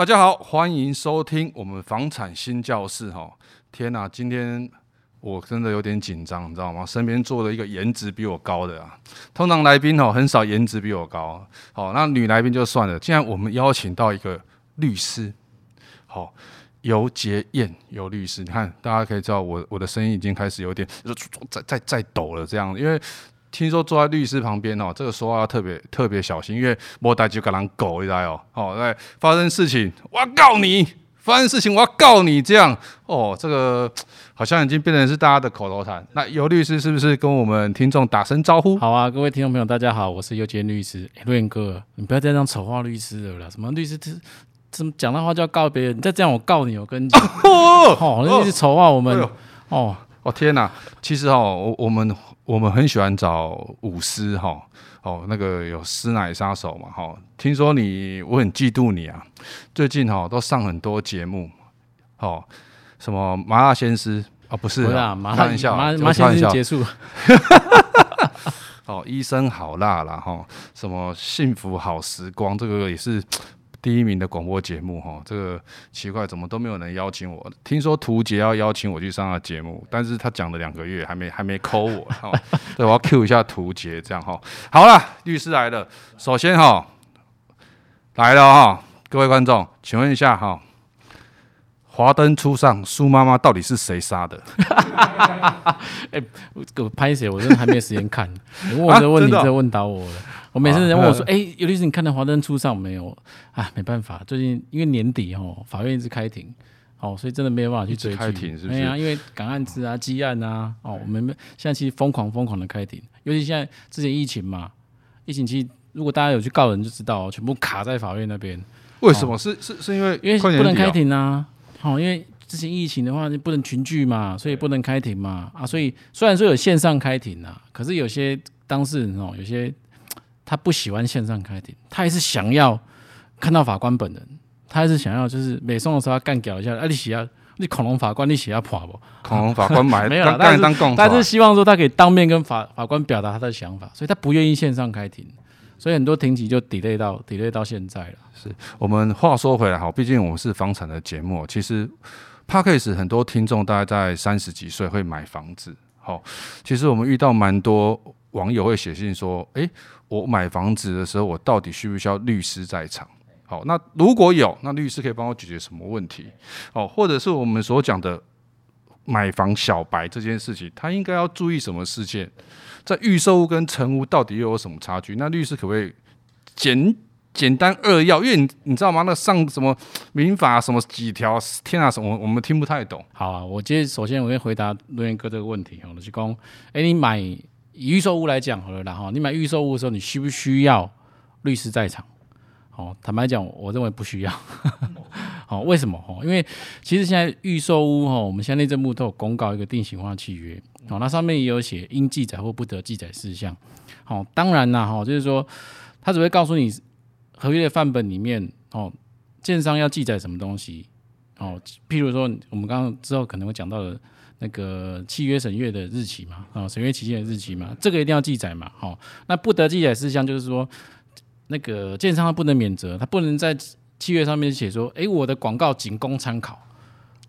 大家好，欢迎收听我们房产新教室。哈，天哪，今天我真的有点紧张，你知道吗？身边坐了一个颜值比我高的啊。通常来宾哦，很少颜值比我高。好，那女来宾就算了。既然我们邀请到一个律师，好，尤杰燕尤律师，你看大家可以知道我我的声音已经开始有点在在在抖了，这样，因为。听说坐在律师旁边哦，这个说话要特别特别小心，因为莫代就跟人狗一来哦，哦，来发生事情我要告你，发生事情我要告你，这样哦，这个 好像已经变成是大家的口头禅。那尤律师是不是跟我们听众打声招呼？好啊，各位听众朋友，大家好，我是尤杰律师。哎，润哥，你不要再这样丑化律师了啦，什么律师这怎么讲的话就要告别人？你再这样我告你，我跟你讲，哦，那律师丑化我们，哦。哦哦天哪！其实哦，我我们我们很喜欢找舞师哈哦，那个有师奶杀手嘛哈。听说你，我很嫉妒你啊。最近哈都上很多节目，哦，什么麻辣鲜师啊，不是，麻辣鲜师结束。哦，医生好辣啦哈，什么幸福好时光，这个也是。第一名的广播节目，哈，这个奇怪，怎么都没有人邀请我？听说图杰要邀请我去上他节目，但是他讲了两个月，还没还没 call 我，哈，对，我要 cue 一下图杰，这样哈。好了，律师来了，首先哈，来了哈，各位观众，请问一下哈，华灯初上，苏妈妈到底是谁杀的？哎，给我拍写，我真的还没时间看，你问我这个问题，这问倒我了。我每次人问我说：“哎、欸，游律师，你看到华灯初上没有？”啊，没办法，最近因为年底哦，法院一直开庭，哦，所以真的没有办法去追开庭，是不是？对啊，因为港案子啊、积案啊，哦，我们现在其实疯狂疯狂的开庭，尤其现在之前疫情嘛，疫情期如果大家有去告人就知道，全部卡在法院那边。为什么？是是是因为因为不能开庭啊？好，因为之前疫情的话，你不能群聚嘛，所以不能开庭嘛。啊，所以虽然说有线上开庭啊，可是有些当事人哦，有些。他不喜欢线上开庭，他还是想要看到法官本人，他还是想要就是美送的时候要干掉一下。啊，你写要你恐龙法官你写要跑不？恐龙法官买 没有，但是但是希望说他可以当面跟法法官表达他的想法，所以他不愿意线上开庭，所以很多庭期就 delay 到 delay 到现在了。是我们话说回来哈，毕竟我们是房产的节目，其实 Podcast 很多听众大概在三十几岁会买房子，好，其实我们遇到蛮多网友会写信说，诶、我买房子的时候，我到底需不需要律师在场？好，那如果有，那律师可以帮我解决什么问题？哦，或者是我们所讲的买房小白这件事情，他应该要注意什么事件？在预售屋跟成屋到底又有什么差距？那律师可不可以简简单扼要？因为你你知道吗？那上什么民法什么几条？天啊，什么我们听不太懂。好啊，我今天首先我先回答伦元哥这个问题。我是讲，哎，你买。以预售屋来讲好了啦哈，你买预售屋的时候，你需不需要律师在场？哦，坦白讲，我认为不需要。好，为什么？哈，因为其实现在预售屋哈，我们现在内政部都有公告一个定型化契约，哦，那上面也有写应记载或不得记载事项。好，当然啦，哈，就是说他只会告诉你合约的范本里面哦，建商要记载什么东西。哦，譬如说我们刚刚之后可能会讲到的。那个契约审阅的日期嘛，啊，审阅期限的日期嘛，这个一定要记载嘛，好，那不得记载事项就是说，那个建商他不能免责，他不能在契约上面写说，哎，我的广告仅供参考，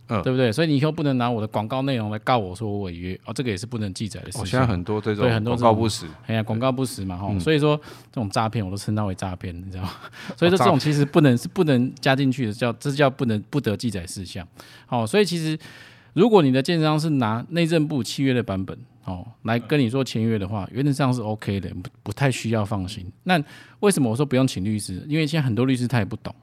嗯，对不对？所以你以后不能拿我的广告内容来告我说我违约，哦，这个也是不能记载的事情。现在很多这种对很多广告不实，哎呀，广告不实嘛，哈，所以说这种诈骗我都称它为诈骗，你知道吗？所以说这种其实不能是不能加进去的，叫这叫不能不得记载事项，好，所以其实。如果你的建商是拿内政部契约的版本哦来跟你说签约的话，原则上是 OK 的，不不太需要放心。那为什么我说不用请律师？因为现在很多律师他也不懂，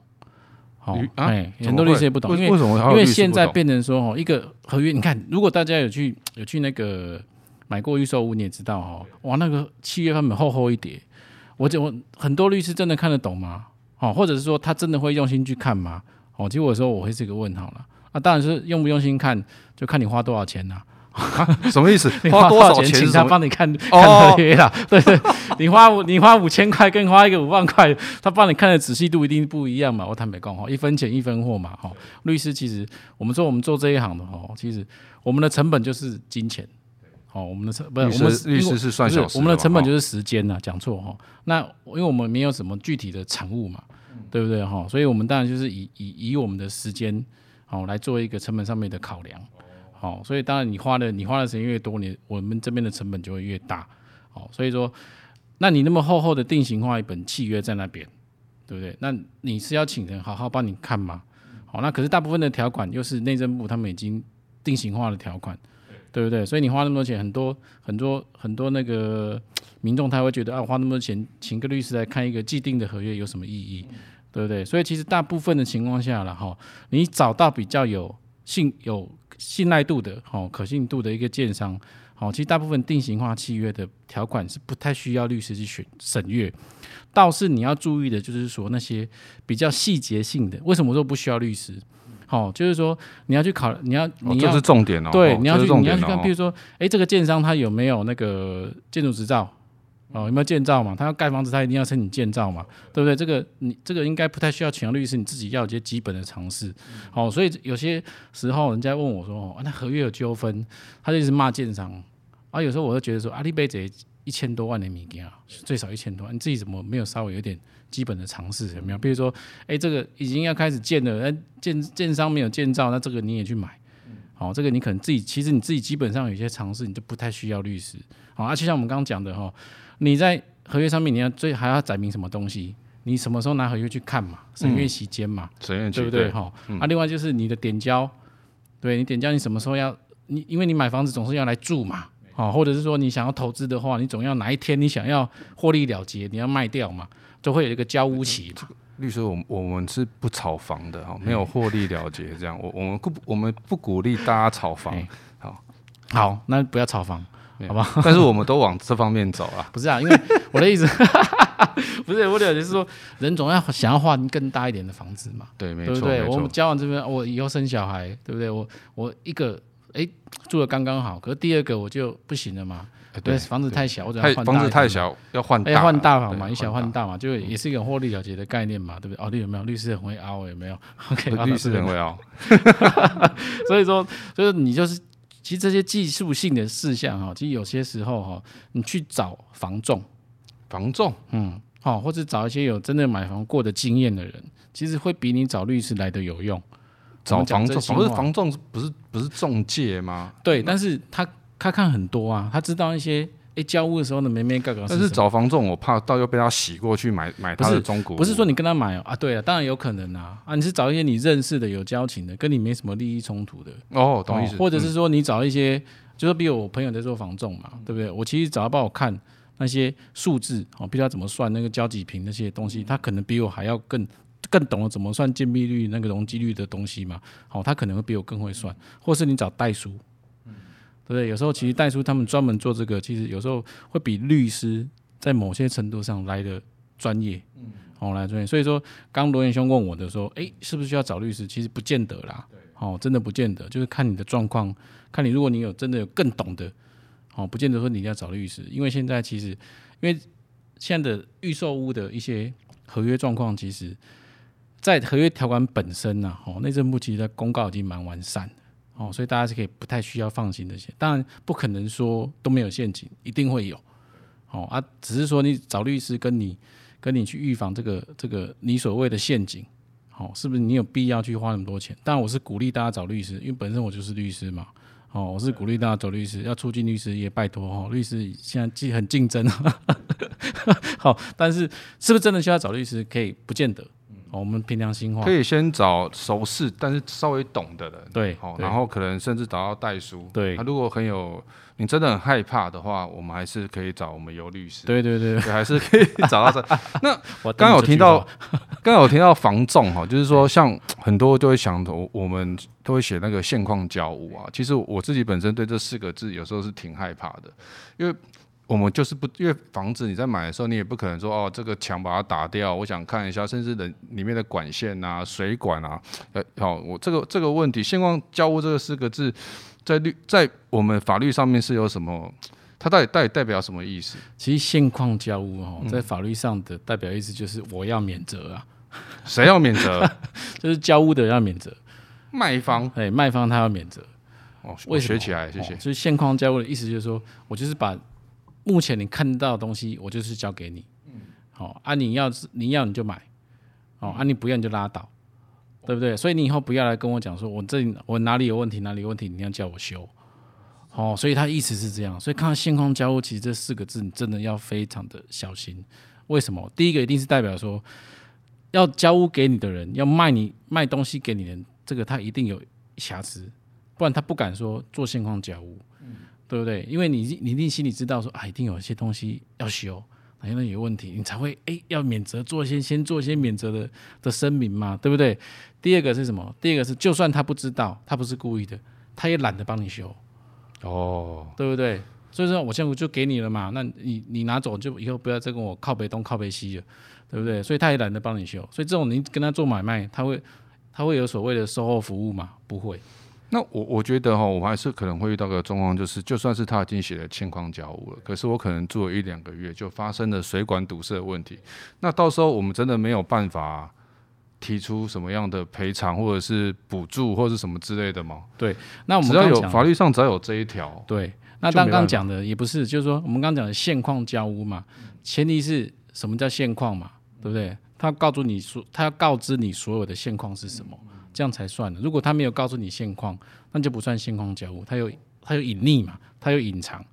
好、哦，哎、啊，很多律师也不懂，因为为什么？因为现在变成说哦，一个合约，你看，如果大家有去有去那个买过预售屋，你也知道哦，哇，那个契约版本厚厚一叠，我就我很多律师真的看得懂吗？哦，或者是说他真的会用心去看吗？哦，其实我说我会是一个问号了。啊，当然是用不用心看，就看你花多少钱呐？什么意思？你花多少钱请他帮你看看合约啦？对对，你花你花五千块，跟花一个五万块，他帮你看的仔细度一定不一样嘛？我坦白讲哈，一分钱一分货嘛哈。律师其实我们说我们做这一行的哈，其实我们的成本就是金钱。好，我们的成不是我们律师是算小时，我们的成本就是时间呐，讲错哈。那因为我们没有什么具体的产物嘛。对不对哈？所以我们当然就是以以以我们的时间好来做一个成本上面的考量，好，所以当然你花的你花的时间越多，你我们这边的成本就会越大，好，所以说，那你那么厚厚的定型化一本契约在那边，对不对？那你是要请人好好帮你看吗？好，那可是大部分的条款又是内政部他们已经定型化的条款。对不对？所以你花那么多钱，很多很多很多那个民众他会觉得啊，花那么多钱请个律师来看一个既定的合约有什么意义？对不对？所以其实大部分的情况下了哈，你找到比较有信有信赖度的、好可信度的一个建商，好，其实大部分定型化契约的条款是不太需要律师去选审阅。倒是你要注意的就是说那些比较细节性的，为什么说不需要律师？好，就是说你要去考，你要你要、哦、这是重点哦。对，你要去、哦、你要去看，比如说，哎，这个建商他有没有那个建筑执照？哦，有没有建造嘛？他要盖房子，他一定要申请建造嘛，对不对？这个你这个应该不太需要请律师，你自己要有些基本的常识。好，所以有些时候人家问我说，哦，那合约有纠纷，他就一直骂建商。啊，有时候我就觉得说，阿里贝这一千多万的米件啊，最少一千多万，你自己怎么没有稍微有点？基本的常识有没有？比如说，哎，这个已经要开始建了，那建建商没有建造，那这个你也去买，好，这个你可能自己其实你自己基本上有些尝试，你就不太需要律师，好，而且像我们刚刚讲的哈，你在合约上面你要最还要载明什么东西，你什么时候拿合约去看嘛，审阅期间嘛，审阅期对不对？哈，啊，另外就是你的点交，对你点交你什么时候要你，因为你买房子总是要来住嘛，哦，或者是说你想要投资的话，你总要哪一天你想要获利了结，你要卖掉嘛。就会有一个交屋期嘛。律师，我我们是不炒房的哈，没有获利了结这样。我我们不我们不鼓励大家炒房。好，好，那不要炒房，好吧？但是我们都往这方面走啊。不是啊，因为我的意思，不是我的意思是说，人总要想要换更大一点的房子嘛。对，没错。对不对？我们交往这边，我以后生小孩，对不对？我我一个哎住的刚刚好，可是第二个我就不行了嘛。对，房子太小，或者要换房子太小要换，要换大房嘛，以小换大嘛，就也是一个获利了结的概念嘛，对不对？哦，你有没有律师很会凹？有没有？OK，律师很会凹。所以说，就是你就是，其实这些技术性的事项哈，其实有些时候哈，你去找房仲，房仲，嗯，好，或者找一些有真的买房过的经验的人，其实会比你找律师来的有用。找房仲，不是房仲，不是不是中介吗？对，但是他。他看很多啊，他知道一些诶，交屋的时候的眉眉角角。但是找房仲，我怕到又被他洗过去买买他的中古。不是说你跟他买啊，对啊，当然有可能啊啊，你是找一些你认识的、有交情的，跟你没什么利益冲突的哦，懂意思。或者是说你找一些，嗯、就是比如我朋友在做房仲嘛，对不对？我其实找他帮我看那些数字哦，比如他怎么算那个交几坪那些东西，他可能比我还要更更懂得怎么算建蔽率那个容积率的东西嘛。好，他可能会比我更会算，或是你找代书。对不对？有时候其实代书他们专门做这个，其实有时候会比律师在某些程度上来的专业，嗯，好来专业。所以说，刚罗彦兄问我的说，哎，是不是需要找律师？其实不见得啦，哦，真的不见得，就是看你的状况，看你如果你有真的有更懂的，哦，不见得说你一定要找律师，因为现在其实，因为现在的预售屋的一些合约状况，其实，在合约条款本身呢，哦，内政部其实公告已经蛮完善。哦，所以大家是可以不太需要放心的些，当然不可能说都没有陷阱，一定会有。哦啊，只是说你找律师跟你跟你去预防这个这个你所谓的陷阱，哦，是不是你有必要去花那么多钱？但我是鼓励大家找律师，因为本身我就是律师嘛。哦，我是鼓励大家找律师，要促进律师也拜托哈，律师现在既很竞争，好，但是是不是真的需要找律师？可以不见得。哦、我们凭良心话，可以先找熟识，但是稍微懂的人，对，好，然后可能甚至找到代书，对。他如果很有，你真的很害怕的话，我们还是可以找我们游律师，对对对，对，还是可以找到这。那我 刚有听到，刚有听到防重哈，就是说像很多就会想，我我们都会写那个现况交屋啊。其实我自己本身对这四个字有时候是挺害怕的，因为。我们就是不，因为房子你在买的时候，你也不可能说哦，这个墙把它打掉，我想看一下，甚至人里面的管线啊、水管啊，呃，好，我这个这个问题，现况交屋这个四个字，在律在我们法律上面是有什么？它到底到底代表什么意思？其实现况交屋哦，在法律上的代表意思就是我要免责啊，谁要免责？就是交屋的要免责，卖方哎，卖方他要免责。哦，我学起来，谢谢。所以现况交屋的意思就是说我就是把。目前你看到的东西，我就是交给你。嗯好、嗯、啊，你要是你要你就买，哦，啊，你不要你就拉倒，对不对？所以你以后不要来跟我讲说，我这里我哪里有问题，哪里有问题，你要叫我修。哦，所以他意思是这样。所以看到现况交屋，其实这四个字你真的要非常的小心。为什么？第一个一定是代表说，要交屋给你的人，要卖你卖东西给你的人，这个他一定有瑕疵，不然他不敢说做现况交屋，嗯、对不对？因为你你一定心里知道说啊，一定有一些东西要修。因为有问题，你才会哎要免责，做一些先做一些免责的的声明嘛，对不对？第二个是什么？第二个是，就算他不知道，他不是故意的，他也懒得帮你修，哦，对不对？所以说我现在就给你了嘛，那你你拿走就以后不要再跟我靠北东靠北西了，对不对？所以他也懒得帮你修，所以这种你跟他做买卖，他会他会有所谓的售后服务吗？不会。那我我觉得哈，我还是可能会遇到个状况，就是就算是他已经写了现况交屋了，可是我可能住了一两个月就发生了水管堵塞的问题，那到时候我们真的没有办法提出什么样的赔偿或者是补助或者是什么之类的吗？对，那我们只要有法律上只要有这一条，对，那刚刚讲的也不是，就是说我们刚刚讲的现况交屋嘛，前提是什么叫现况嘛，对不对？他告诉你说，他要告知你所有的现况是什么。这样才算的。如果他没有告诉你现况，那就不算现况交屋。他有他有隐匿嘛，他有隐藏。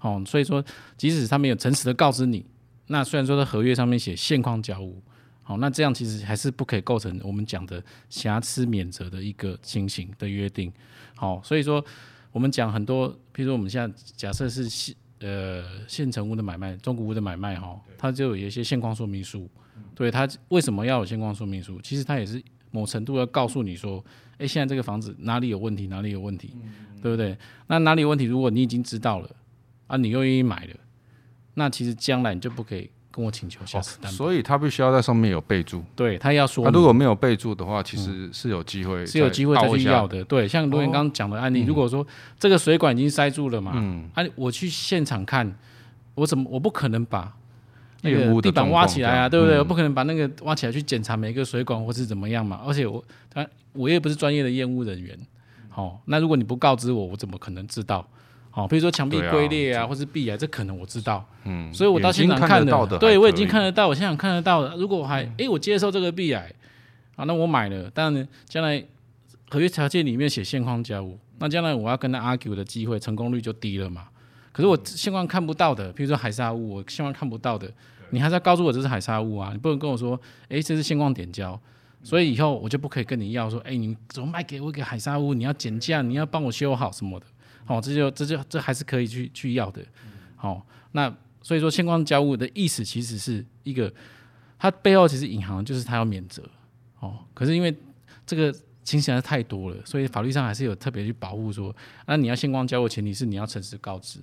哦，所以说，即使他没有诚实的告知你，那虽然说在合约上面写现况交屋，好，那这样其实还是不可以构成我们讲的瑕疵免责的一个情形的约定。好，所以说我们讲很多，譬如说我们现在假设是现呃现成屋的买卖、中古屋的买卖哈，它就有一些现况说明书。对，它为什么要有现况说明书？其实它也是。某程度要告诉你说，诶，现在这个房子哪里有问题，哪里有问题，对不对？那哪里有问题？如果你已经知道了，啊，你又愿意买了，那其实将来你就不可以跟我请求瑕疵担保。所以他必须要在上面有备注。对，他要说，他如果没有备注的话，其实是有机会、嗯，是有机会再去要的。对，像罗源刚刚讲的案例，哦、如果说这个水管已经塞住了嘛，嗯，啊，我去现场看，我怎么我不可能把。那个地板挖起来啊，对不对？我不可能把那个挖起来去检查每一个水管或是怎么样嘛。而且我，他我也不是专业的验屋人员，好，那如果你不告知我，我怎么可能知道？好，比如说墙壁龟裂啊，或是壁癌，这可能我知道。嗯，所以我到现场看的，对我已经看得到，我现场看得到的。如果我还哎，我接受这个壁癌，啊，那我买了，当然呢，将来合约条件里面写现况交屋，那将来我要跟他 argue 的机会成功率就低了嘛。可是我现况看不到的，比如说海砂屋，我现况看不到的。你还是要告诉我这是海砂屋啊！你不能跟我说，哎，这是现况点胶，所以以后我就不可以跟你要说，哎，你怎么卖给我一个海砂屋？你要减价，你要帮我修好什么的，好，这就这就这还是可以去去要的，好，那所以说现况交屋的意思其实是一个，它背后其实隐含就是它要免责，哦，可是因为这个情形还是太多了，所以法律上还是有特别去保护说，那你要现况交屋，前提是你要诚实告知。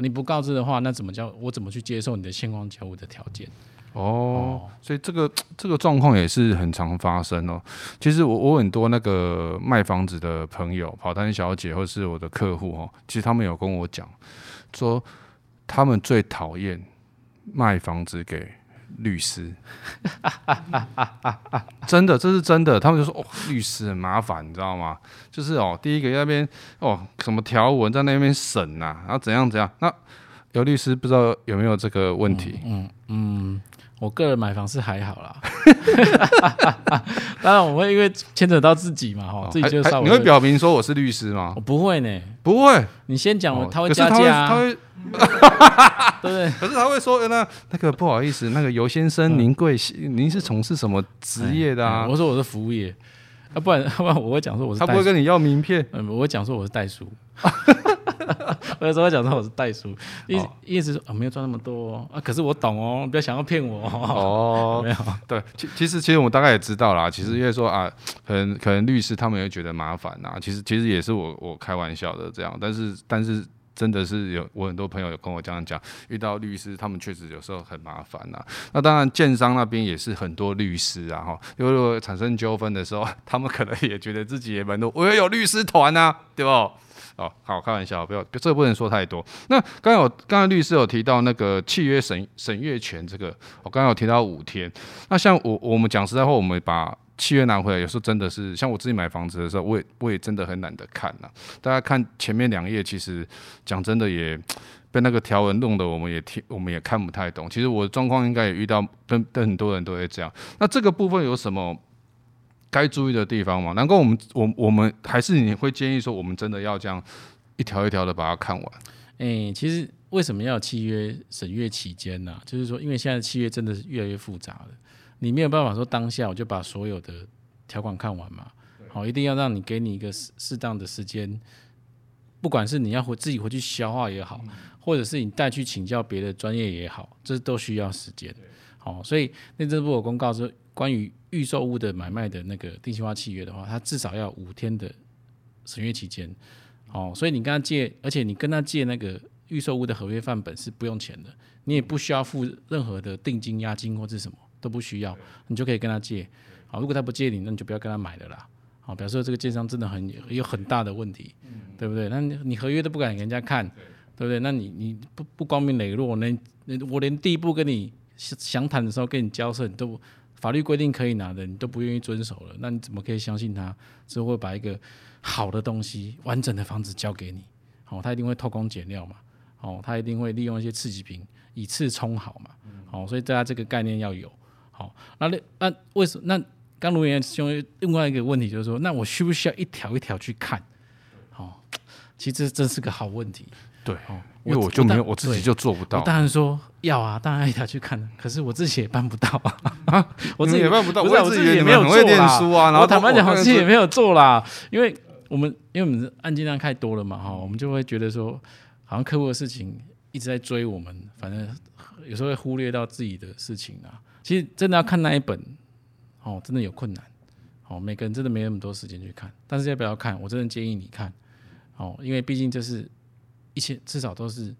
你不告知的话，那怎么叫我怎么去接受你的现况交屋的条件？哦，哦，所以这个这个状况也是很常发生哦。其实我我很多那个卖房子的朋友，跑单小姐或是我的客户哦，其实他们有跟我讲说，他们最讨厌卖房子给律师。真的，这是真的。他们就说哦，律师很麻烦，你知道吗？就是哦，第一个那边哦，什么条文在那边审呐，然后怎样怎样。那有律师不知道有没有这个问题？嗯嗯，嗯，我个人买房是还好啦。当然我会因为牵扯到自己嘛，哈，自己就稍微。你会表明说我是律师吗？我不会呢，不会。你先讲，他会加价，他会。对，可是他会说，那那个不好意思，那个尤先生，您贵，您是从事什么职业的啊？我说我是服务业，啊，不然，不然我会讲说我是。他不会跟你要名片，嗯，我会讲说我是代书。我有时候会讲说我是袋鼠，意意思说啊，没有赚那么多啊，可是我懂哦，不要想要骗我哦。没有，对，其其实其实我们大概也知道啦，其实因为说啊，可能可能律师他们也觉得麻烦呐，其实其实也是我我开玩笑的这样，但是但是。真的是有，我很多朋友有跟我这样讲，遇到律师，他们确实有时候很麻烦呐。那当然，建商那边也是很多律师啊，哈，因为如果产生纠纷的时候，他们可能也觉得自己也蛮多，我也有律师团呐，对不？哦，好，开玩笑，不要，这不能说太多。那刚才我刚才律师有提到那个契约审审阅权，这个我刚才有提到五天。那像我我们讲实在话，我们把。契约拿回来，有时候真的是像我自己买房子的时候，我也我也真的很懒得看呐。大家看前面两页，其实讲真的也被那个条文弄得我们也听我们也看不太懂。其实我的状况应该也遇到，跟跟很多人都会这样。那这个部分有什么该注意的地方吗？难怪我们我我们还是你会建议说，我们真的要这样一条一条的把它看完？哎、欸，其实为什么要契约审阅期间呢？就是说，因为现在契约真的是越来越复杂了，你没有办法说当下我就把所有的条款看完嘛。好，一定要让你给你一个适适当的时间，不管是你要回自己回去消化也好，或者是你带去请教别的专业也好，这都需要时间。好，所以内政部有公告说，关于预售屋的买卖的那个定型化契约的话，它至少要五天的审阅期间。哦，所以你跟他借，而且你跟他借那个预售屋的合约范本是不用钱的，你也不需要付任何的定金、押金或是什么都不需要，你就可以跟他借。好，如果他不借你，那你就不要跟他买了啦。好，表示这个建商真的很有很大的问题，嗯、对不对？那你合约都不敢给人家看，对，对不对？那你你不不光明磊落，连我连第一步跟你详谈的时候跟你交涉，你都法律规定可以拿的，你都不愿意遵守了，那你怎么可以相信他只会把一个好的东西、完整的房子交给你？好，他一定会偷工减料嘛？好，他一定会利用一些刺激品以次充好嘛？好，所以大家这个概念要有。好，那那那为什么那？刚卢元兄另外一个问题就是说，那我需不需要一条一条去看？哦，其实这是个好问题。对，哦，因为我就没有，我自己就做不到。我当然说要啊，当然一条去看，可是我自己也办不到啊。啊，我自己也办不到，不是我自己也没有做啦。然后坦白讲，我自己也没有做啦，因为我们因为我们案件量太多了嘛，哈，我们就会觉得说，好像客户的事情一直在追我们，反正有时候会忽略到自己的事情啊。其实真的要看那一本。哦，真的有困难，哦，每个人真的没那么多时间去看，但是要不要看？我真的建议你看，哦，因为毕竟这是一千，至少都是，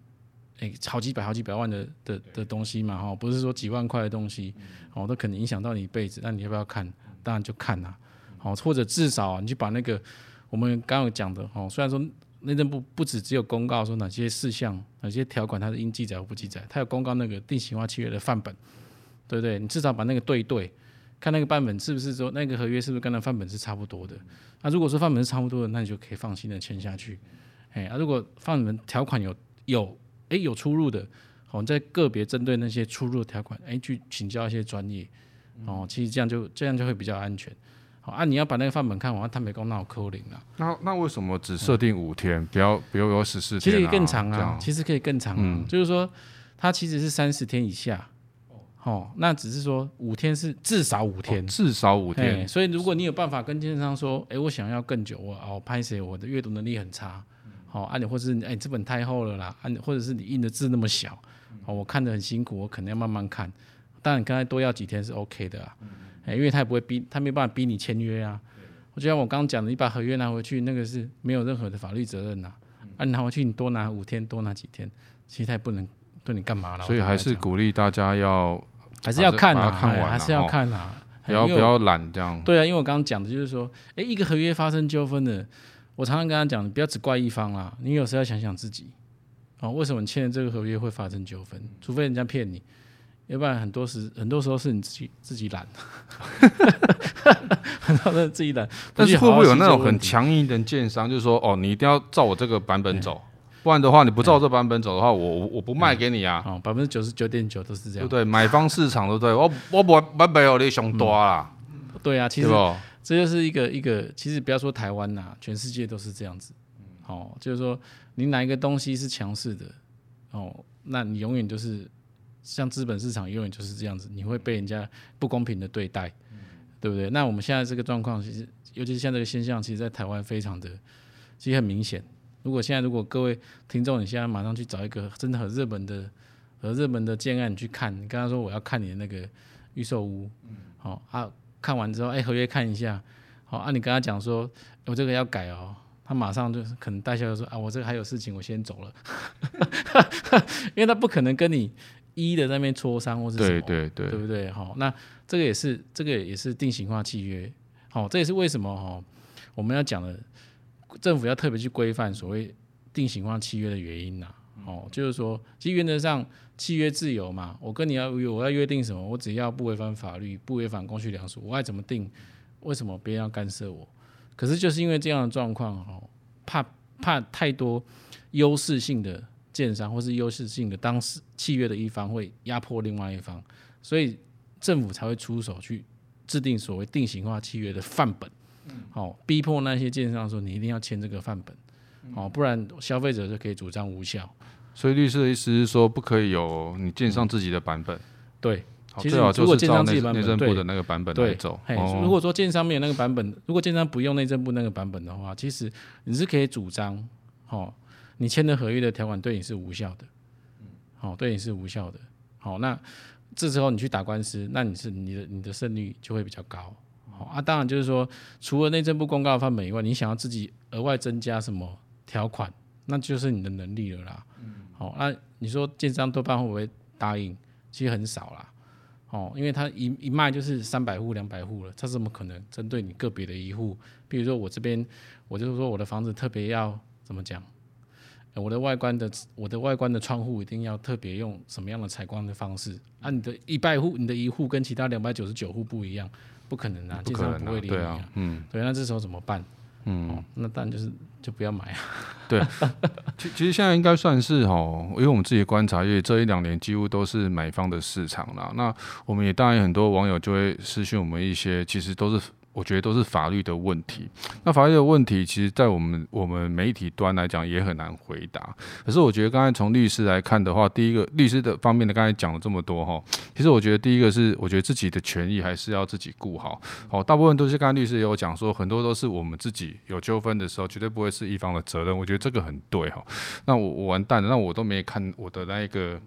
哎，好几百、好几百万的的的东西嘛，哈、哦，不是说几万块的东西，哦，都可能影响到你一辈子。那你要不要看？当然就看啦、啊，哦，或者至少、啊、你去把那个我们刚刚有讲的，哦，虽然说内政部不止只有公告说哪些事项、哪些条款它是应记载或不记载，它有公告那个定型化契约的范本，对不对？你至少把那个对一对。看那个范本是不是说那个合约是不是跟那范本是差不多的？那、啊、如果说范本是差不多的，那你就可以放心的签下去。哎，啊，如果范本条款有有哎有出入的，好，在个别针对那些出入的条款，哎，去请教一些专业。哦，其实这样就这样就会比较安全。好啊，你要把那个范本看完，他没讲那有扣零了。那那为什么只设定五天？不要不要有十四天、啊？其实更长啊，其实可以更长啊。嗯、就是说，它其实是三十天以下。哦，那只是说五天是至少五天，哦、至少五天。所以如果你有办法跟经销商说，哎，我想要更久，我哦拍谁我的阅读能力很差，好、哦，啊你或者是哎这本太厚了啦，啊或者是你印的字那么小，哦我看得很辛苦，我可能要慢慢看。当然，刚才多要几天是 OK 的啊，哎，因为他也不会逼，他没办法逼你签约啊。我就像我刚刚讲的，你把合约拿回去，那个是没有任何的法律责任呐。啊，你拿回去你多拿五天，多拿几天，其实他也不能对你干嘛了。所以还是鼓励大家要。还是要看啊，看完还是要看啊，不要不要懒这样。对啊，因为我刚刚讲的就是说，哎，一个合约发生纠纷的，我常常跟他讲，不要只怪一方啦，你有时候要想想自己，哦，为什么你签的这个合约会发生纠纷？除非人家骗你，要不然很多时很多时候是你自己自己懒，很多人自己懒。但是会不会有那种很强硬的建商，就是说，哦，你一定要照我这个版本走？不然的话，你不照这版本走的话，我我不卖给你啊！哦，百分之九十九点九都是这样，对不对？买方市场，对不对？我我不不没有你想多啦。对啊，其实这就是一个一个，其实不要说台湾呐，全世界都是这样子。哦，就是说你哪一个东西是强势的，哦，那你永远就是像资本市场永远就是这样子，你会被人家不公平的对待，对不对？那我们现在这个状况，其实尤其是像这个现象，其实在台湾非常的，其实很明显。如果现在如果各位听众，你现在马上去找一个真的很热门的、很热门的建案，你去看，你跟他说我要看你的那个预售屋，好、哦、啊，看完之后，哎、欸，合约看一下，好啊，你跟他讲说我这个要改哦，他马上就可能代销就说啊，我这个还有事情，我先走了，因为他不可能跟你一的在那边磋商或是什么，对对对，对不对？好，那这个也是这个也是定型化契约，好，这也是为什么哈，我们要讲的。政府要特别去规范所谓定型化契约的原因呐、啊，哦，就是说，其实原则上契约自由嘛，我跟你要约，我要约定什么，我只要不违反法律，不违反公序良俗，我爱怎么定，为什么别人要干涉我？可是就是因为这样的状况，哦，怕怕太多优势性的建商或是优势性的当时契约的一方会压迫另外一方，所以政府才会出手去制定所谓定型化契约的范本，好、哦，逼迫那些建商说你一定要签这个范本，好、哦，不然消费者就可以主张无效。所以律师的意思是说，不可以有你建商自己的版本。对，其实如果建商自己版本，内政部的那个版本来走。对，如果说建商没有那个版本，如果建商不用内政部那个版本的话，其实你是可以主张，哦。你签的合约的条款对你是无效的，好，对你是无效的，好，那这时候你去打官司，那你是你的你的胜率就会比较高，好啊，当然就是说，除了内政部公告的范本以外，你想要自己额外增加什么条款，那就是你的能力了啦，好，那你说建商多半会不会答应？其实很少啦，哦，因为他一一卖就是三百户两百户了，他怎么可能针对你个别的一户？比如说我这边，我就是说我的房子特别要怎么讲？我的外观的我的外观的窗户一定要特别用什么样的采光的方式？啊，你的一百户，你的一户跟其他两百九十九户不一样，不可能啊，建商不会理你啊。嗯，对，那这时候怎么办？嗯，哦、那当然就是就不要买啊。对，其其实现在应该算是哦，因为我们自己观察，因为这一两年几乎都是买方的市场啦。那我们也当然很多网友就会私讯我们一些，其实都是。我觉得都是法律的问题。那法律的问题，其实，在我们我们媒体端来讲，也很难回答。可是，我觉得刚才从律师来看的话，第一个律师的方面的，刚才讲了这么多哈，其实我觉得第一个是，我觉得自己的权益还是要自己顾好。好，大部分都是刚才律师也有讲说，很多都是我们自己有纠纷的时候，绝对不会是一方的责任。我觉得这个很对哈。那我我完蛋了，那我都没看我的那一个。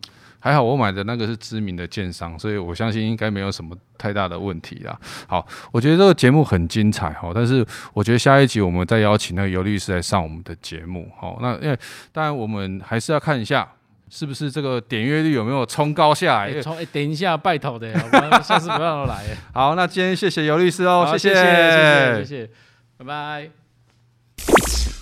还好我买的那个是知名的建商，所以我相信应该没有什么太大的问题啦。好，我觉得这个节目很精彩哈，但是我觉得下一集我们再邀请那个尤律师来上我们的节目。好，那因为当然我们还是要看一下是不是这个点阅率有没有冲高下来。冲、欸，等一下拜托的，我下次不要来。好，那今天谢谢尤律师哦，谢谢，谢谢，谢谢，拜拜。